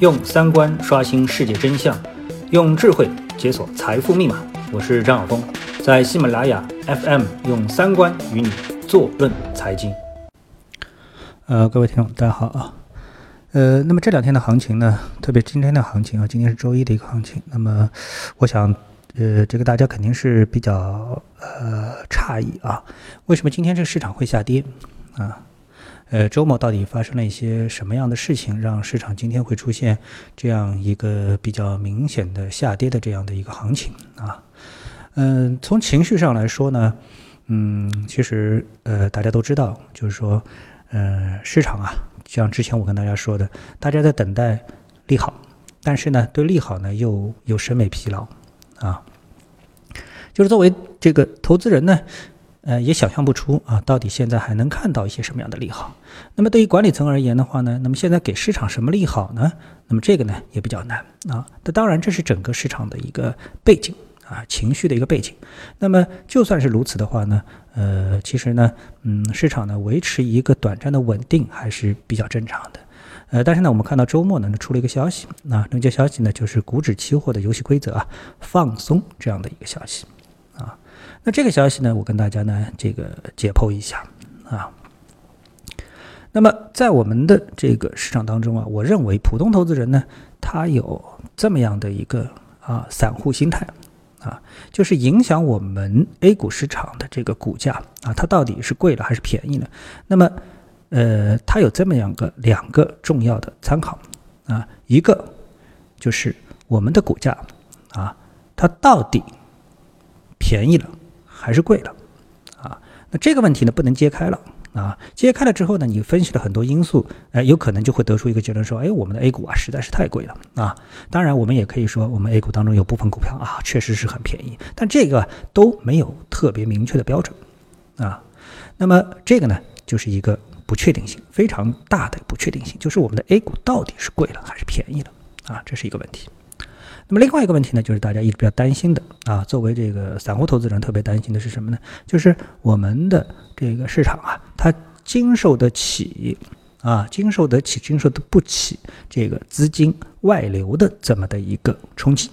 用三观刷新世界真相，用智慧解锁财富密码。我是张晓峰，在喜马拉雅 FM 用三观与你坐论财经。呃，各位听众，大家好啊。呃，那么这两天的行情呢，特别今天的行情啊，今天是周一的一个行情。那么，我想，呃，这个大家肯定是比较呃诧异啊，为什么今天这个市场会下跌啊？呃，周末到底发生了一些什么样的事情，让市场今天会出现这样一个比较明显的下跌的这样的一个行情啊？嗯，从情绪上来说呢，嗯，其实呃，大家都知道，就是说，呃，市场啊，像之前我跟大家说的，大家在等待利好，但是呢，对利好呢又有审美疲劳啊，就是作为这个投资人呢。呃，也想象不出啊，到底现在还能看到一些什么样的利好？那么对于管理层而言的话呢，那么现在给市场什么利好呢？那么这个呢也比较难啊。那当然，这是整个市场的一个背景啊，情绪的一个背景。那么就算是如此的话呢，呃，其实呢，嗯，市场呢维持一个短暂的稳定还是比较正常的。呃，但是呢，我们看到周末呢出了一个消息，那这消息呢就是股指期货的游戏规则啊放松这样的一个消息。那这个消息呢，我跟大家呢这个解剖一下啊。那么在我们的这个市场当中啊，我认为普通投资人呢，他有这么样的一个啊散户心态啊，就是影响我们 A 股市场的这个股价啊，它到底是贵了还是便宜呢？那么呃，它有这么样个两个重要的参考啊，一个就是我们的股价啊，它到底便宜了。还是贵了，啊，那这个问题呢不能揭开了啊，揭开了之后呢，你分析了很多因素，哎，有可能就会得出一个结论说，哎，我们的 A 股啊实在是太贵了啊。当然，我们也可以说，我们 A 股当中有部分股票啊确实是很便宜，但这个都没有特别明确的标准啊。那么这个呢，就是一个不确定性非常大的不确定性，就是我们的 A 股到底是贵了还是便宜了啊，这是一个问题。那么另外一个问题呢，就是大家一直比较担心的啊，作为这个散户投资人特别担心的是什么呢？就是我们的这个市场啊，它经受得起啊，经受得起，经受得不起这个资金外流的这么的一个冲击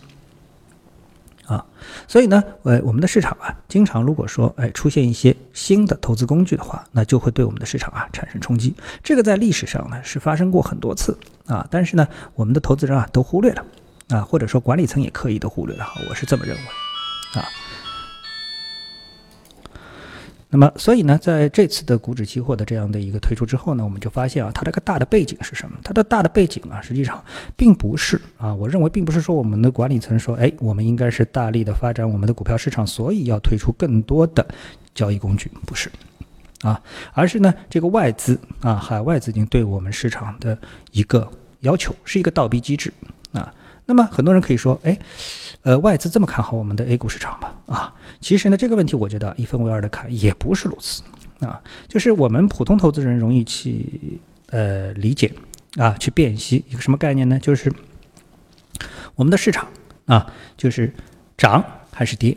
啊。所以呢，呃，我们的市场啊，经常如果说哎出现一些新的投资工具的话，那就会对我们的市场啊产生冲击。这个在历史上呢是发生过很多次啊，但是呢，我们的投资人啊都忽略了。啊，或者说管理层也刻意的忽略了，我是这么认为，啊，那么所以呢，在这次的股指期货的这样的一个推出之后呢，我们就发现啊，它这个大的背景是什么？它的大的背景啊，实际上并不是啊，我认为并不是说我们的管理层说，哎，我们应该是大力的发展我们的股票市场，所以要推出更多的交易工具，不是，啊，而是呢，这个外资啊，海外资金对我们市场的一个要求，是一个倒逼机制啊。那么很多人可以说，哎，呃，外资这么看好我们的 A 股市场吗？啊，其实呢，这个问题我觉得一分为二的看也不是如此啊。就是我们普通投资人容易去呃理解啊，去辨析一个什么概念呢？就是我们的市场啊，就是涨还是跌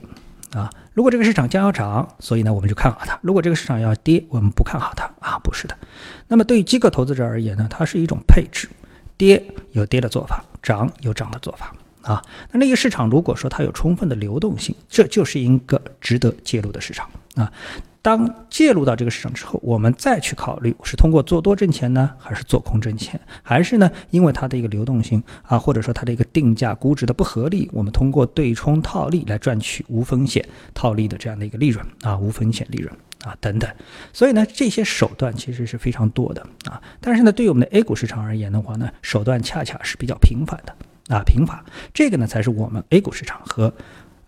啊？如果这个市场将要涨，所以呢我们就看好它；如果这个市场要跌，我们不看好它啊，不是的。那么对于机构投资者而言呢，它是一种配置，跌有跌的做法。涨有涨的做法啊，那那个市场如果说它有充分的流动性，这就是一个值得介入的市场啊。当介入到这个市场之后，我们再去考虑是通过做多挣钱呢，还是做空挣钱，还是呢因为它的一个流动性啊，或者说它的一个定价估值的不合理，我们通过对冲套利来赚取无风险套利的这样的一个利润啊，无风险利润啊等等。所以呢，这些手段其实是非常多的啊。但是呢，对于我们的 A 股市场而言的话呢，手段恰恰是比较频繁的啊，频繁。这个呢，才是我们 A 股市场和。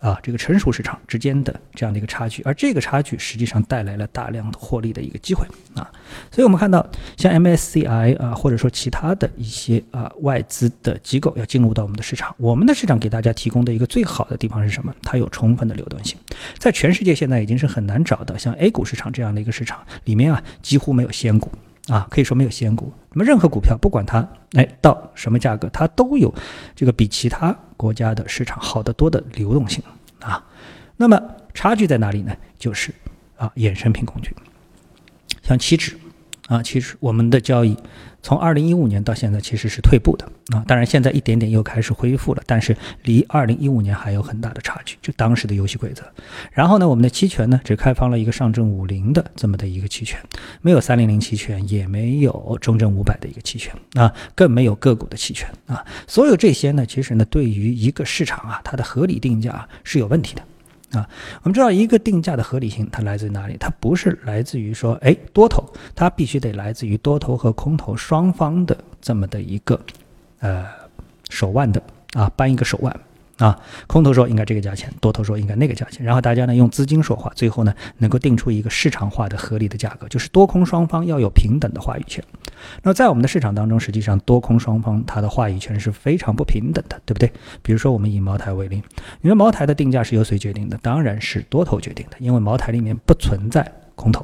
啊，这个成熟市场之间的这样的一个差距，而这个差距实际上带来了大量的获利的一个机会啊，所以我们看到像 MSCI 啊，或者说其他的一些啊外资的机构要进入到我们的市场，我们的市场给大家提供的一个最好的地方是什么？它有充分的流动性，在全世界现在已经是很难找到像 A 股市场这样的一个市场里面啊，几乎没有仙股。啊，可以说没有仙股。那么任何股票，不管它哎到什么价格，它都有这个比其他国家的市场好得多的流动性啊。那么差距在哪里呢？就是啊，衍生品工具，像期指啊，其实我们的交易从二零一五年到现在其实是退步的啊，当然现在一点点又开始恢复了，但是离二零一五年还有很大的差距，就当时的游戏规则。然后呢，我们的期权呢只开放了一个上证五零的这么的一个期权，没有三零零期权，也没有中证五百的一个期权啊，更没有个股的期权啊。所有这些呢，其实呢，对于一个市场啊，它的合理定价是有问题的。啊，我们知道一个定价的合理性，它来自于哪里？它不是来自于说，哎，多头，它必须得来自于多头和空头双方的这么的一个，呃，手腕的啊，扳一个手腕。啊，空头说应该这个价钱，多头说应该那个价钱，然后大家呢用资金说话，最后呢能够定出一个市场化的合理的价格，就是多空双方要有平等的话语权。那在我们的市场当中，实际上多空双方它的话语权是非常不平等的，对不对？比如说我们以茅台为例，因为茅台的定价是由谁决定的？当然是多头决定的，因为茅台里面不存在空头。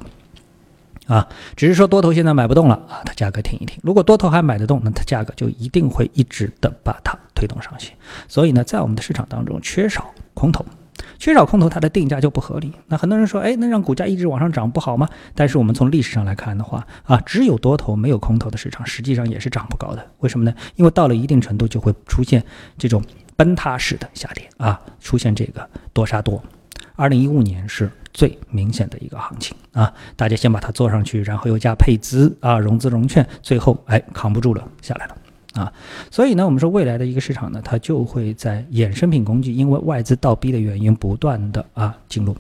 啊，只是说多头现在买不动了啊，它价格停一停。如果多头还买得动，那它价格就一定会一直的把它推动上去。所以呢，在我们的市场当中缺少空头，缺少空头，它的定价就不合理。那很多人说，哎，那让股价一直往上涨不好吗？但是我们从历史上来看的话，啊，只有多头没有空头的市场，实际上也是涨不高的。为什么呢？因为到了一定程度就会出现这种崩塌式的下跌啊，出现这个多杀多。二零一五年是。最明显的一个行情啊，大家先把它做上去，然后又加配资啊，融资融券，最后哎扛不住了，下来了。啊，所以呢，我们说未来的一个市场呢，它就会在衍生品工具因为外资倒逼的原因，不断的啊进入。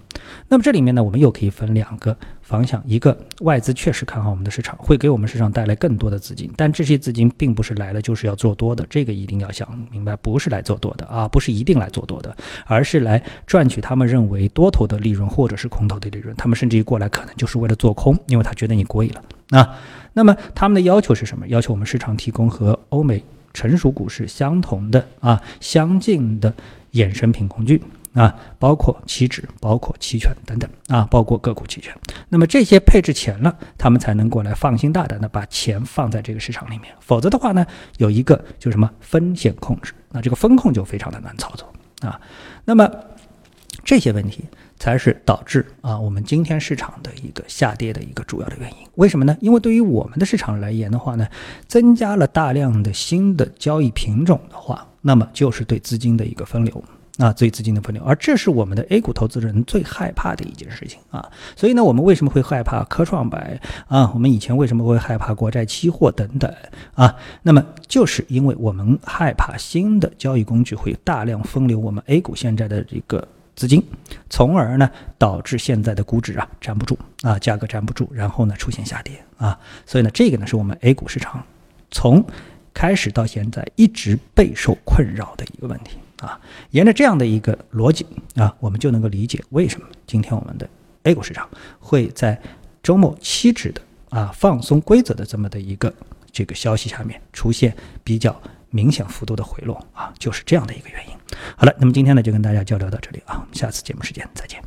那么这里面呢，我们又可以分两个方向：一个外资确实看好我们的市场，会给我们市场带来更多的资金，但这些资金并不是来了就是要做多的，这个一定要想明白，不是来做多的啊，不是一定来做多的，而是来赚取他们认为多头的利润或者是空头的利润。他们甚至于过来可能就是为了做空，因为他觉得你贵了啊。那么他们的要求是什么？要求我们市场提供和欧美成熟股市相同的啊、相近的衍生品工具啊，包括期指、包括期权等等啊，包括个股期权。那么这些配置钱了，他们才能过来放心大胆的把钱放在这个市场里面。否则的话呢，有一个就什么风险控制，那这个风控就非常的难操作啊。那么这些问题。才是导致啊我们今天市场的一个下跌的一个主要的原因。为什么呢？因为对于我们的市场来言的话呢，增加了大量的新的交易品种的话，那么就是对资金的一个分流啊，对资金的分流。而这是我们的 A 股投资人最害怕的一件事情啊。所以呢，我们为什么会害怕科创板啊？我们以前为什么会害怕国债期货等等啊？那么就是因为我们害怕新的交易工具会大量分流我们 A 股现在的这个。资金，从而呢导致现在的估值啊站不住啊，价格站不住，然后呢出现下跌啊，所以呢这个呢是我们 A 股市场从开始到现在一直备受困扰的一个问题啊。沿着这样的一个逻辑啊，我们就能够理解为什么今天我们的 A 股市场会在周末期指的啊放松规则的这么的一个这个消息下面出现比较。明显幅度的回落啊，就是这样的一个原因。好了，那么今天呢就跟大家交流到这里啊，我们下次节目时间再见。